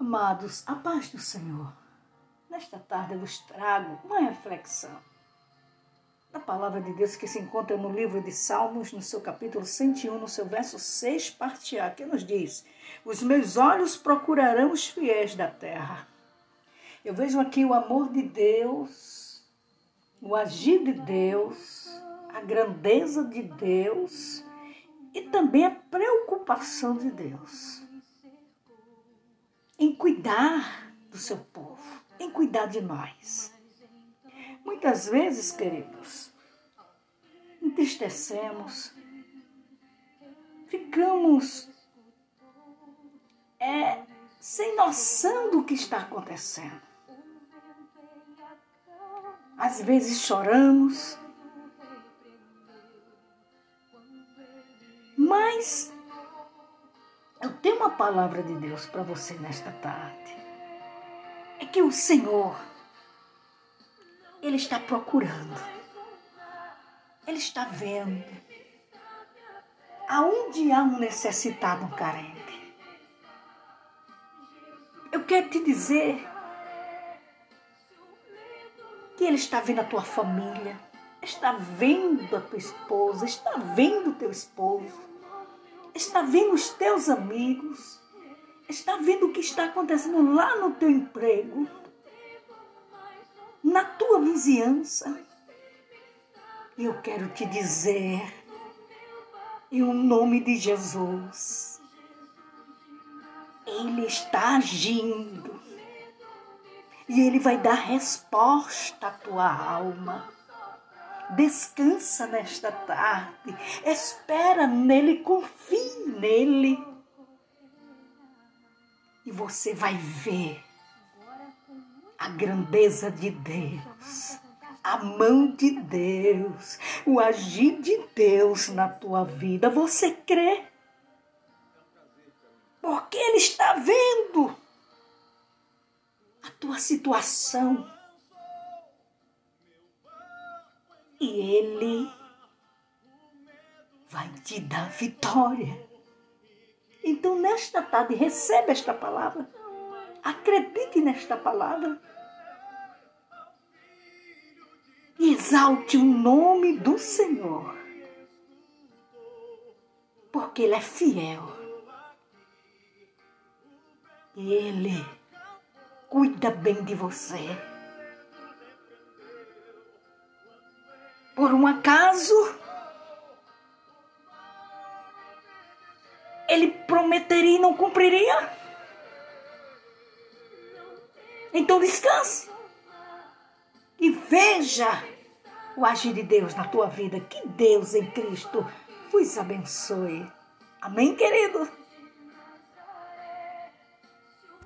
Amados, a paz do Senhor. Nesta tarde eu vos trago uma reflexão da palavra de Deus que se encontra no livro de Salmos, no seu capítulo 101, no seu verso 6, parte A, que nos diz: Os meus olhos procurarão os fiéis da terra. Eu vejo aqui o amor de Deus, o agir de Deus, a grandeza de Deus e também a preocupação de Deus cuidar do seu povo, em cuidar de nós. Muitas vezes, queridos, entristecemos, ficamos é, sem noção do que está acontecendo. Às vezes choramos, mas eu tenho uma palavra de Deus para você nesta tarde. É que o Senhor, Ele está procurando, Ele está vendo. Aonde há um necessitado, um carente. Eu quero te dizer que Ele está vendo a tua família, está vendo a tua esposa, está vendo o teu esposo está vendo os teus amigos, está vendo o que está acontecendo lá no teu emprego, na tua vizinhança. E eu quero te dizer, em o nome de Jesus, Ele está agindo e Ele vai dar resposta à tua alma. Descansa nesta tarde. Espera nele, confie nele. E você vai ver a grandeza de Deus, a mão de Deus, o agir de Deus na tua vida. Você crê? Porque Ele está vendo a tua situação e Ele vai te dar vitória. Nesta tarde, receba esta palavra. Acredite nesta palavra. Exalte o nome do Senhor. Porque Ele é fiel. E Ele cuida bem de você. por um acaso, prometeria e não cumpriria? Então descanse e veja o agir de Deus na tua vida. Que Deus em Cristo vos abençoe. Amém, querido?